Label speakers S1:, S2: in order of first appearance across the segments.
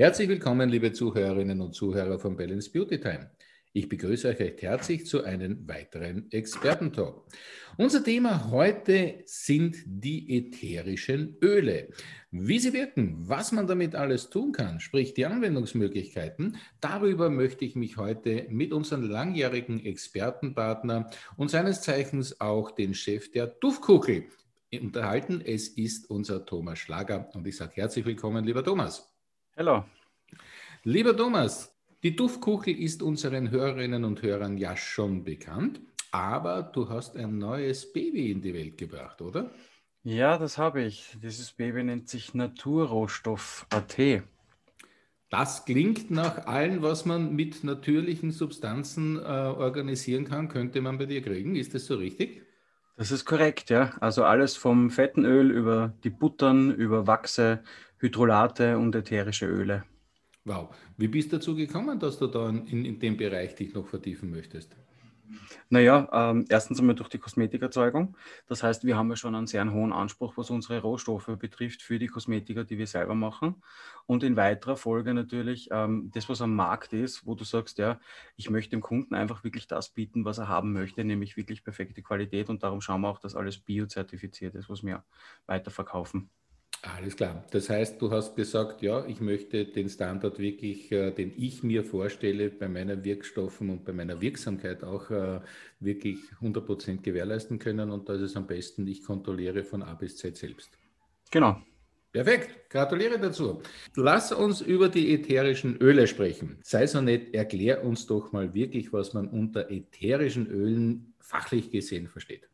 S1: Herzlich willkommen, liebe Zuhörerinnen und Zuhörer von Balance Beauty Time. Ich begrüße euch recht herzlich zu einem weiteren Expertentalk. Unser Thema heute sind die ätherischen Öle. Wie sie wirken, was man damit alles tun kann, sprich die Anwendungsmöglichkeiten, darüber möchte ich mich heute mit unserem langjährigen Expertenpartner und seines Zeichens auch den Chef der Duftkuchel unterhalten. Es ist unser Thomas Schlager und ich sage herzlich willkommen, lieber Thomas.
S2: Hallo.
S1: Lieber Thomas, die Duftkuchel ist unseren Hörerinnen und Hörern ja schon bekannt, aber du hast ein neues Baby in die Welt gebracht, oder?
S2: Ja, das habe ich. Dieses Baby nennt sich Naturrohstoff AT.
S1: Das klingt nach allem, was man mit natürlichen Substanzen äh, organisieren kann, könnte man bei dir kriegen. Ist das so richtig?
S2: Das ist korrekt, ja. Also alles vom fetten Öl über die Buttern, über Wachse, Hydrolate und ätherische Öle.
S1: Wow. Wie bist du dazu gekommen, dass du da in, in dem Bereich dich noch vertiefen möchtest?
S2: Naja, ähm, erstens einmal durch die Kosmetikerzeugung. Das heißt, wir haben ja schon einen sehr hohen Anspruch, was unsere Rohstoffe betrifft, für die Kosmetika, die wir selber machen. Und in weiterer Folge natürlich ähm, das, was am Markt ist, wo du sagst, ja, ich möchte dem Kunden einfach wirklich das bieten, was er haben möchte, nämlich wirklich perfekte Qualität. Und darum schauen wir auch, dass alles biozertifiziert ist, was wir weiterverkaufen.
S1: Alles klar. Das heißt, du hast gesagt, ja, ich möchte den Standard wirklich, äh, den ich mir vorstelle, bei meinen Wirkstoffen und bei meiner Wirksamkeit auch äh, wirklich 100% gewährleisten können. Und da ist es am besten, ich kontrolliere von A bis Z selbst.
S2: Genau.
S1: Perfekt, gratuliere dazu. Lass uns über die ätherischen Öle sprechen. Sei so nett, erklär uns doch mal wirklich, was man unter ätherischen Ölen fachlich gesehen versteht.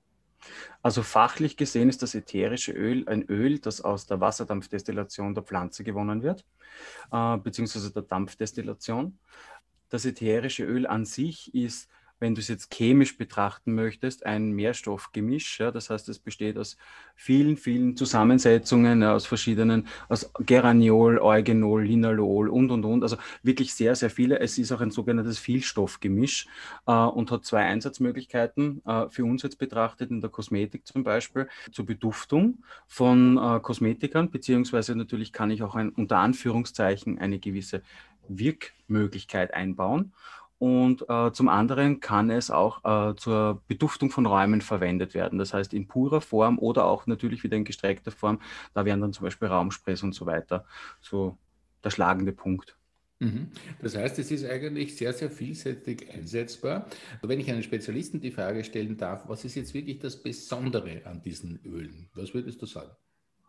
S2: Also fachlich gesehen ist das ätherische Öl ein Öl, das aus der Wasserdampfdestillation der Pflanze gewonnen wird, äh, beziehungsweise der Dampfdestillation. Das ätherische Öl an sich ist wenn du es jetzt chemisch betrachten möchtest, ein Mehrstoffgemisch. Ja, das heißt, es besteht aus vielen, vielen Zusammensetzungen, ja, aus verschiedenen, aus Geraniol, Eugenol, Linalol und, und, und. Also wirklich sehr, sehr viele. Es ist auch ein sogenanntes Vielstoffgemisch äh, und hat zwei Einsatzmöglichkeiten äh, für uns jetzt betrachtet, in der Kosmetik zum Beispiel, zur Beduftung von äh, Kosmetikern, beziehungsweise natürlich kann ich auch ein, unter Anführungszeichen eine gewisse Wirkmöglichkeit einbauen. Und äh, zum anderen kann es auch äh, zur Beduftung von Räumen verwendet werden. Das heißt in purer Form oder auch natürlich wieder in gestreckter Form. Da wären dann zum Beispiel Raumsprays und so weiter so der schlagende Punkt.
S1: Mhm. Das heißt, es ist eigentlich sehr, sehr vielseitig einsetzbar. Wenn ich einen Spezialisten die Frage stellen darf, was ist jetzt wirklich das Besondere an diesen Ölen? Was würdest du sagen?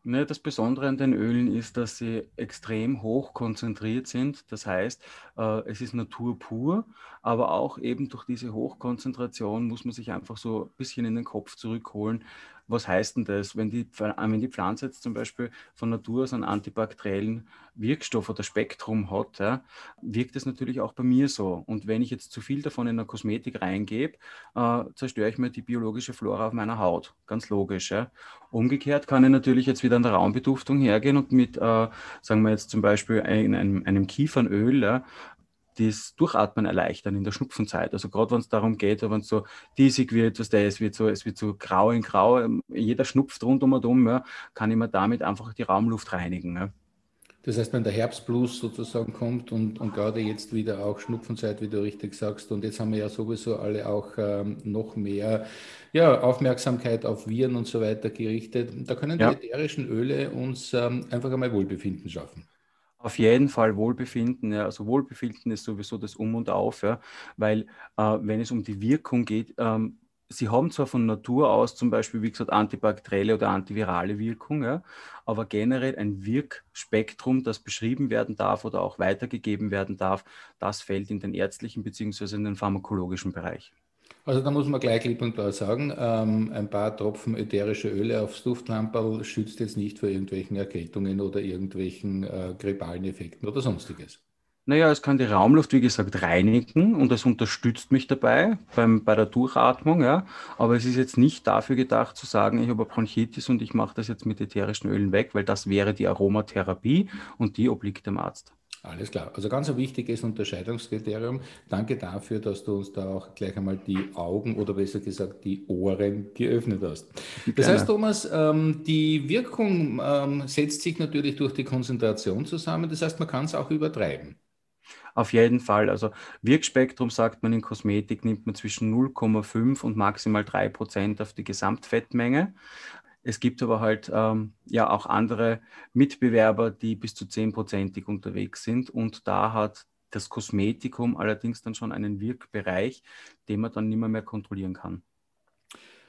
S2: Ne, das Besondere an den Ölen ist, dass sie extrem hoch konzentriert sind. Das heißt, es ist Natur pur, aber auch eben durch diese Hochkonzentration muss man sich einfach so ein bisschen in den Kopf zurückholen, was heißt denn das? Wenn die, äh, wenn die Pflanze jetzt zum Beispiel von Natur aus einen antibakteriellen Wirkstoff oder Spektrum hat, ja, wirkt es natürlich auch bei mir so. Und wenn ich jetzt zu viel davon in eine Kosmetik reingebe, äh, zerstöre ich mir die biologische Flora auf meiner Haut. Ganz logisch. Ja. Umgekehrt kann ich natürlich jetzt wieder an der Raumbeduftung hergehen und mit, äh, sagen wir jetzt zum Beispiel ein, einem, einem Kiefernöl, ja, das Durchatmen erleichtern in der Schnupfenzeit. Also gerade wenn es darum geht, wenn es so diesig wird, was der, es wird so, es wird so grau in grau, ähm, jeder schnupft rundum und um, ja, kann ich mir damit einfach die Raumluft reinigen. Ja.
S1: Das heißt, wenn der Herbstblues sozusagen kommt und, und gerade jetzt wieder auch Schnupfenzeit, wie du richtig sagst, und jetzt haben wir ja sowieso alle auch ähm, noch mehr ja, Aufmerksamkeit auf Viren und so weiter gerichtet, da können ja. die ätherischen Öle uns ähm, einfach einmal Wohlbefinden schaffen.
S2: Auf jeden Fall Wohlbefinden. Ja. Also Wohlbefinden ist sowieso das Um und Auf, ja. weil äh, wenn es um die Wirkung geht, ähm, sie haben zwar von Natur aus zum Beispiel, wie gesagt, antibakterielle oder antivirale Wirkung, ja, aber generell ein Wirkspektrum, das beschrieben werden darf oder auch weitergegeben werden darf, das fällt in den ärztlichen bzw. in den pharmakologischen Bereich.
S1: Also da muss man gleich klipp und klar sagen, ähm, ein paar Tropfen ätherische Öle aufs Duftlamperl schützt jetzt nicht vor irgendwelchen Erkältungen oder irgendwelchen äh, grippalen Effekten oder sonstiges.
S2: Naja, es kann die Raumluft, wie gesagt, reinigen und es unterstützt mich dabei beim, bei der Durchatmung. Ja. Aber es ist jetzt nicht dafür gedacht zu sagen, ich habe Bronchitis und ich mache das jetzt mit ätherischen Ölen weg, weil das wäre die Aromatherapie und die obliegt dem Arzt.
S1: Alles klar. Also ganz ein wichtiges Unterscheidungskriterium. Danke dafür, dass du uns da auch gleich einmal die Augen oder besser gesagt die Ohren geöffnet hast. Das Gerne. heißt, Thomas, ähm, die Wirkung ähm, setzt sich natürlich durch die Konzentration zusammen. Das heißt, man kann es auch übertreiben.
S2: Auf jeden Fall. Also Wirkspektrum sagt man in Kosmetik, nimmt man zwischen 0,5 und maximal 3 Prozent auf die Gesamtfettmenge. Es gibt aber halt ähm, ja auch andere Mitbewerber, die bis zu 10%ig unterwegs sind. Und da hat das Kosmetikum allerdings dann schon einen Wirkbereich, den man dann nicht mehr, mehr kontrollieren kann.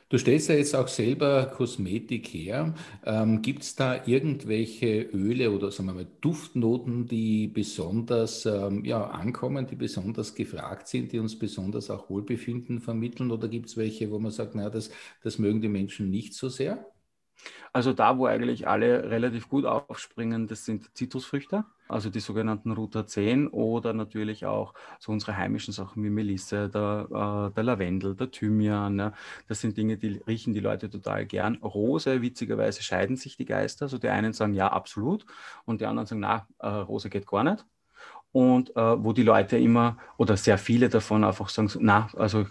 S1: Du stellst ja jetzt auch selber Kosmetik her. Ähm, Gibt es da irgendwelche Öle oder sagen wir mal Duftnoten, die besonders ähm, ja, ankommen, die besonders gefragt sind, die uns besonders auch Wohlbefinden vermitteln? Oder gibt es welche, wo man sagt, naja, das, das mögen die Menschen nicht so sehr?
S2: Also da, wo eigentlich alle relativ gut aufspringen, das sind Zitrusfrüchte, also die sogenannten Ruta 10 oder natürlich auch so unsere heimischen Sachen wie Melisse, der, äh, der Lavendel, der Thymian. Ja. Das sind Dinge, die riechen die Leute total gern. Rose, witzigerweise scheiden sich die Geister. Also die einen sagen ja, absolut und die anderen sagen, na, äh, Rose geht gar nicht und äh, wo die Leute immer oder sehr viele davon einfach sagen, na, also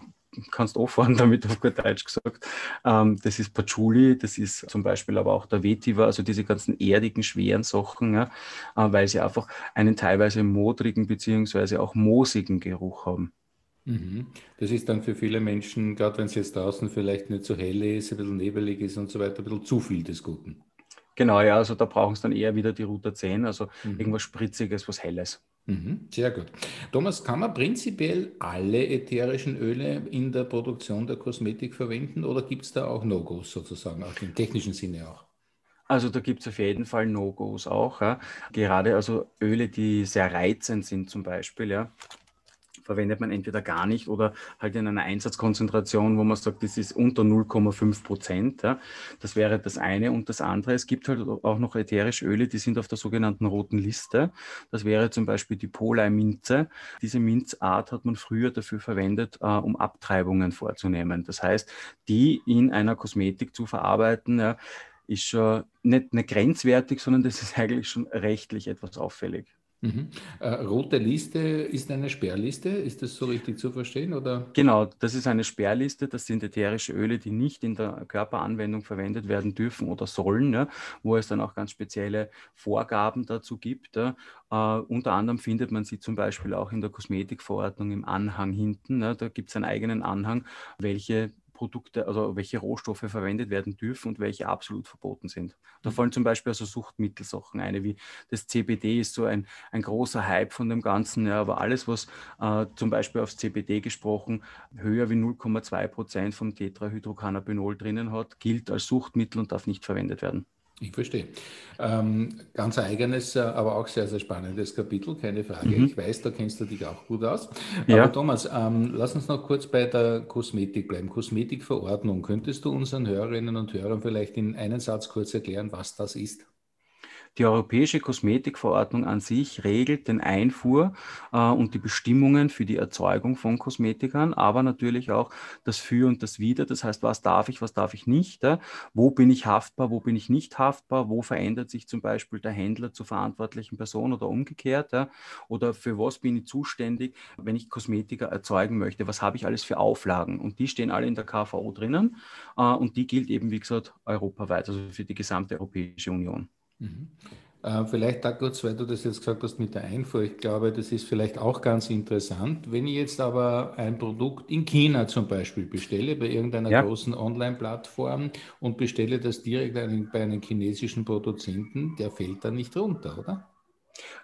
S2: kannst auffahren damit, auf gut Deutsch gesagt. Ähm, das ist Patchouli, das ist zum Beispiel aber auch der Vetiver, also diese ganzen erdigen, schweren Sachen, ja, äh, weil sie einfach einen teilweise modrigen beziehungsweise auch moosigen Geruch haben.
S1: Mhm. Das ist dann für viele Menschen, gerade wenn es jetzt draußen vielleicht nicht so hell ist, ein bisschen nebelig ist und so weiter, ein bisschen zu viel des Guten.
S2: Genau, ja, also da brauchen es dann eher wieder die Ruta 10, also mhm. irgendwas Spritziges, was Helles.
S1: Mhm, sehr gut. Thomas, kann man prinzipiell alle ätherischen Öle in der Produktion der Kosmetik verwenden oder gibt es da auch No-Gos sozusagen, auch im technischen Sinne auch?
S2: Also da gibt es auf jeden Fall No-Gos auch. Ja. Gerade also Öle, die sehr reizend sind zum Beispiel, ja verwendet man entweder gar nicht oder halt in einer Einsatzkonzentration, wo man sagt, das ist unter 0,5 Prozent. Ja. Das wäre das eine. Und das andere, es gibt halt auch noch ätherische Öle, die sind auf der sogenannten roten Liste. Das wäre zum Beispiel die Polei-Minze. Diese Minzart hat man früher dafür verwendet, äh, um Abtreibungen vorzunehmen. Das heißt, die in einer Kosmetik zu verarbeiten, ja, ist schon nicht, nicht grenzwertig, sondern das ist eigentlich schon rechtlich etwas auffällig.
S1: Mhm. Äh, rote Liste ist eine Sperrliste, ist das so richtig zu verstehen? Oder?
S2: Genau, das ist eine Sperrliste, das sind ätherische Öle, die nicht in der Körperanwendung verwendet werden dürfen oder sollen, ja, wo es dann auch ganz spezielle Vorgaben dazu gibt. Ja. Uh, unter anderem findet man sie zum Beispiel auch in der Kosmetikverordnung im Anhang hinten. Ja. Da gibt es einen eigenen Anhang, welche Produkte, also welche Rohstoffe verwendet werden dürfen und welche absolut verboten sind. Da mhm. fallen zum Beispiel also Suchtmittelsachen eine, wie das CBD ist so ein, ein großer Hype von dem Ganzen, ja, aber alles, was äh, zum Beispiel aufs CBD gesprochen höher wie 0,2 Prozent vom Tetrahydrocannabinol drinnen hat, gilt als Suchtmittel und darf nicht verwendet werden.
S1: Ich verstehe. Ähm, ganz eigenes, äh, aber auch sehr, sehr spannendes Kapitel, keine Frage. Mhm. Ich weiß, da kennst du dich auch gut aus. Ja. Aber Thomas, ähm, lass uns noch kurz bei der Kosmetik bleiben. Kosmetikverordnung. Könntest du unseren Hörerinnen und Hörern vielleicht in einen Satz kurz erklären, was das ist?
S2: Die Europäische Kosmetikverordnung an sich regelt den Einfuhr äh, und die Bestimmungen für die Erzeugung von Kosmetikern, aber natürlich auch das Für und das Wider. Das heißt, was darf ich, was darf ich nicht? Äh? Wo bin ich haftbar, wo bin ich nicht haftbar? Wo verändert sich zum Beispiel der Händler zur verantwortlichen Person oder umgekehrt? Äh? Oder für was bin ich zuständig, wenn ich Kosmetika erzeugen möchte? Was habe ich alles für Auflagen? Und die stehen alle in der KVO drinnen äh, und die gilt eben, wie gesagt, europaweit, also für die gesamte Europäische Union.
S1: Mhm. Äh, vielleicht da kurz, weil du das jetzt gesagt hast mit der Einfuhr. Ich glaube, das ist vielleicht auch ganz interessant. Wenn ich jetzt aber ein Produkt in China zum Beispiel bestelle, bei irgendeiner ja. großen Online-Plattform und bestelle das direkt bei einem chinesischen Produzenten, der fällt da nicht runter, oder?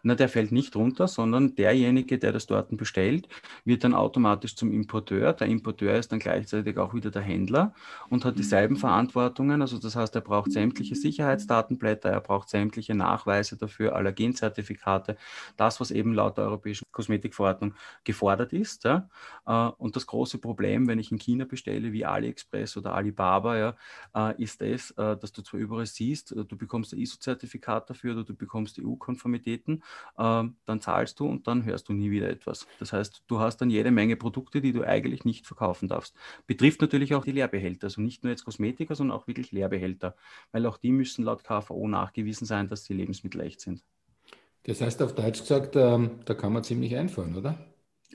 S2: Na, der fällt nicht runter, sondern derjenige, der das dort bestellt, wird dann automatisch zum Importeur. Der Importeur ist dann gleichzeitig auch wieder der Händler und hat dieselben mhm. Verantwortungen. Also das heißt, er braucht sämtliche Sicherheitsdatenblätter, er braucht sämtliche Nachweise dafür, Allergenzertifikate, das, was eben laut der Europäischen Kosmetikverordnung gefordert ist. Ja. Äh, und das große Problem, wenn ich in China bestelle, wie AliExpress oder Alibaba, ja, äh, ist es, äh, dass du zwar überall siehst, du bekommst ein ISO-Zertifikat dafür oder du bekommst EU-Konformität Aktivitäten, äh, dann zahlst du und dann hörst du nie wieder etwas. Das heißt, du hast dann jede Menge Produkte, die du eigentlich nicht verkaufen darfst. Betrifft natürlich auch die Leerbehälter, also nicht nur jetzt Kosmetika, sondern auch wirklich Leerbehälter, weil auch die müssen laut KVO nachgewiesen sein, dass die Lebensmittel echt sind.
S1: Das heißt auf Deutsch gesagt, ähm, da kann man ziemlich einfahren, oder?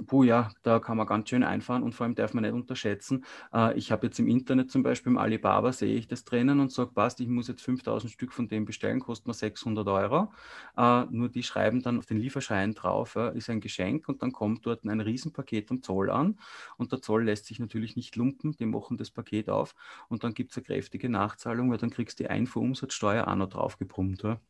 S2: Puh, ja, da kann man ganz schön einfahren und vor allem darf man nicht unterschätzen. Äh, ich habe jetzt im Internet zum Beispiel im Alibaba sehe ich das drinnen und sage, passt, ich muss jetzt 5000 Stück von dem bestellen, kostet mir 600 Euro. Äh, nur die schreiben dann auf den Lieferschein drauf, äh, ist ein Geschenk und dann kommt dort ein Riesenpaket am Zoll an und der Zoll lässt sich natürlich nicht lumpen, die machen das Paket auf und dann gibt es eine kräftige Nachzahlung, weil dann kriegst du die Einfuhrumsatzsteuer auch noch drauf gebrummt. Ja.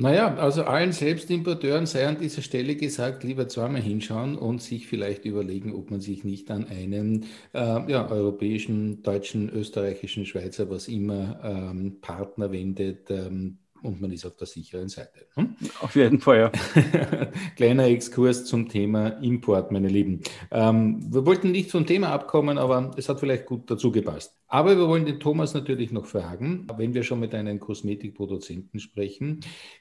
S1: Naja, also allen Selbstimporteuren sei an dieser Stelle gesagt, lieber zweimal hinschauen und sich vielleicht überlegen, ob man sich nicht an einen äh, ja, europäischen, deutschen, österreichischen, Schweizer, was immer, ähm, Partner wendet, ähm, und man ist auf der sicheren Seite.
S2: Hm? Auf jeden Fall, ja.
S1: Kleiner Exkurs zum Thema Import, meine Lieben. Ähm, wir wollten nicht vom Thema abkommen, aber es hat vielleicht gut dazu gepasst. Aber wir wollen den Thomas natürlich noch fragen, wenn wir schon mit einem Kosmetikproduzenten sprechen,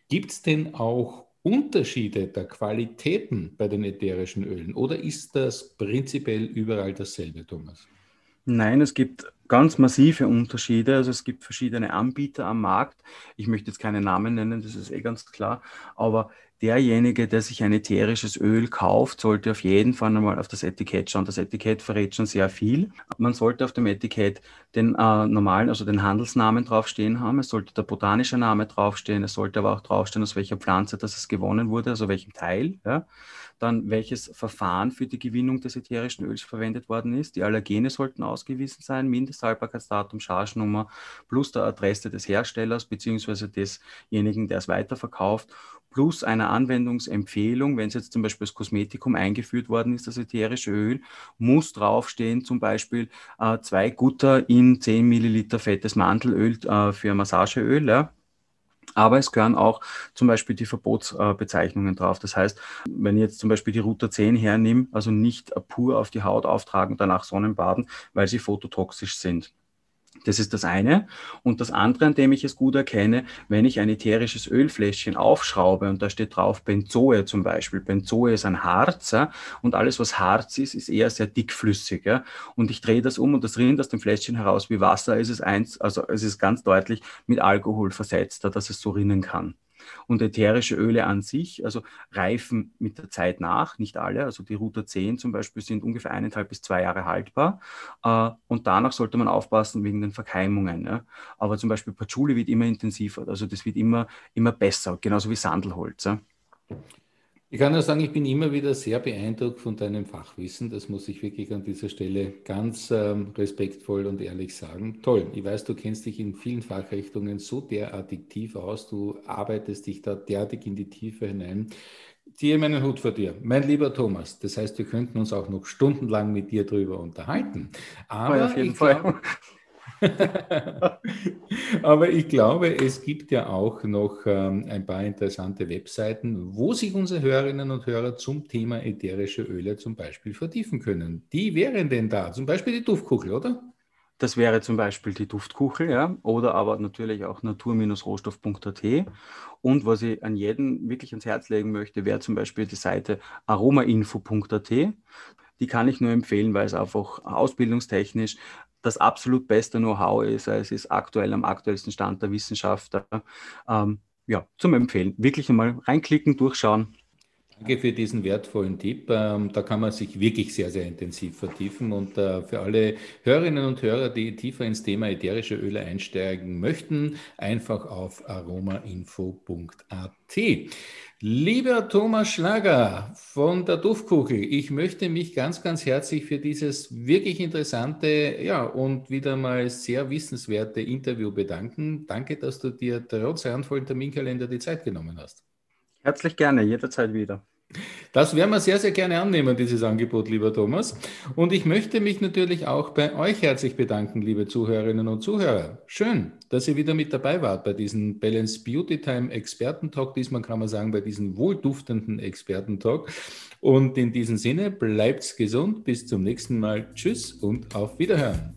S1: gibt es denn auch Unterschiede der Qualitäten bei den ätherischen Ölen oder ist das prinzipiell überall dasselbe, Thomas?
S2: Nein, es gibt ganz massive Unterschiede. Also es gibt verschiedene Anbieter am Markt. Ich möchte jetzt keine Namen nennen, das ist eh ganz klar. Aber derjenige, der sich ein ätherisches Öl kauft, sollte auf jeden Fall einmal auf das Etikett schauen. Das Etikett verrät schon sehr viel. Man sollte auf dem Etikett den äh, normalen, also den Handelsnamen draufstehen haben. Es sollte der botanische Name draufstehen. Es sollte aber auch draufstehen, aus welcher Pflanze das gewonnen wurde, also welchem Teil. Ja dann welches Verfahren für die Gewinnung des ätherischen Öls verwendet worden ist. Die Allergene sollten ausgewiesen sein, Mindesthaltbarkeitsdatum, Chargenummer plus der Adresse des Herstellers bzw. desjenigen, der es weiterverkauft, plus eine Anwendungsempfehlung, wenn es jetzt zum Beispiel das Kosmetikum eingeführt worden ist, das ätherische Öl, muss draufstehen, zum Beispiel äh, zwei Gutter in 10 Milliliter fettes Mandelöl äh, für Massageöl. Ja aber es gehören auch zum Beispiel die Verbotsbezeichnungen drauf. Das heißt, wenn ich jetzt zum Beispiel die Router 10 hernehme, also nicht pur auf die Haut auftragen, danach Sonnenbaden, weil sie phototoxisch sind. Das ist das eine. Und das andere, an dem ich es gut erkenne, wenn ich ein ätherisches Ölfläschchen aufschraube und da steht drauf Benzoe zum Beispiel. Benzoe ist ein Harz ja, und alles, was Harz ist, ist eher sehr dickflüssig. Ja. Und ich drehe das um und das rinnt aus dem Fläschchen heraus wie Wasser. Es ist eins, also es ist ganz deutlich mit Alkohol versetzt, dass es so rinnen kann. Und ätherische Öle an sich, also reifen mit der Zeit nach, nicht alle. Also die Router 10 zum Beispiel sind ungefähr eineinhalb bis zwei Jahre haltbar. Äh, und danach sollte man aufpassen wegen den Verkeimungen. Aber zum Beispiel Patchouli wird immer intensiver, also das wird immer, immer besser, genauso wie Sandelholz.
S1: Ich kann nur sagen, ich bin immer wieder sehr beeindruckt von deinem Fachwissen. Das muss ich wirklich an dieser Stelle ganz ähm, respektvoll und ehrlich sagen. Toll. Ich weiß, du kennst dich in vielen Fachrichtungen so derartig tief aus. Du arbeitest dich da derartig in die Tiefe hinein. Ziehe meinen Hut vor dir, mein lieber Thomas. Das heißt, wir könnten uns auch noch stundenlang mit dir darüber unterhalten.
S2: Aber ja, auf jeden Fall. Glaub,
S1: Aber ich glaube, es gibt ja auch noch ähm, ein paar interessante Webseiten, wo sich unsere Hörerinnen und Hörer zum Thema ätherische Öle zum Beispiel vertiefen können. Die wären denn da? Zum Beispiel die Duftkuchel, oder?
S2: Das wäre zum Beispiel die Duftkuchel, ja, oder aber natürlich auch natur-rohstoff.at. Und was ich an jeden wirklich ans Herz legen möchte, wäre zum Beispiel die Seite aromainfo.at. Die kann ich nur empfehlen, weil es einfach ausbildungstechnisch das absolut beste Know-how ist. Es ist aktuell am aktuellsten Stand der Wissenschaft. Ähm, ja, zum Empfehlen. Wirklich einmal reinklicken, durchschauen.
S1: Danke für diesen wertvollen Tipp. Ähm, da kann man sich wirklich sehr, sehr intensiv vertiefen. Und äh, für alle Hörerinnen und Hörer, die tiefer ins Thema ätherische Öle einsteigen möchten, einfach auf aromainfo.at. Lieber Thomas Schlager von der Duftkugel, ich möchte mich ganz, ganz herzlich für dieses wirklich interessante ja, und wieder mal sehr wissenswerte Interview bedanken. Danke, dass du dir trotz randvollen Terminkalender die Zeit genommen hast.
S2: Herzlich gerne, jederzeit wieder.
S1: Das werden wir sehr, sehr gerne annehmen, dieses Angebot, lieber Thomas. Und ich möchte mich natürlich auch bei euch herzlich bedanken, liebe Zuhörerinnen und Zuhörer. Schön, dass ihr wieder mit dabei wart bei diesem Balance Beauty Time Expertentalk. Diesmal kann man sagen, bei diesem wohlduftenden Expertentalk. Und in diesem Sinne, bleibt's gesund. Bis zum nächsten Mal. Tschüss und auf Wiederhören.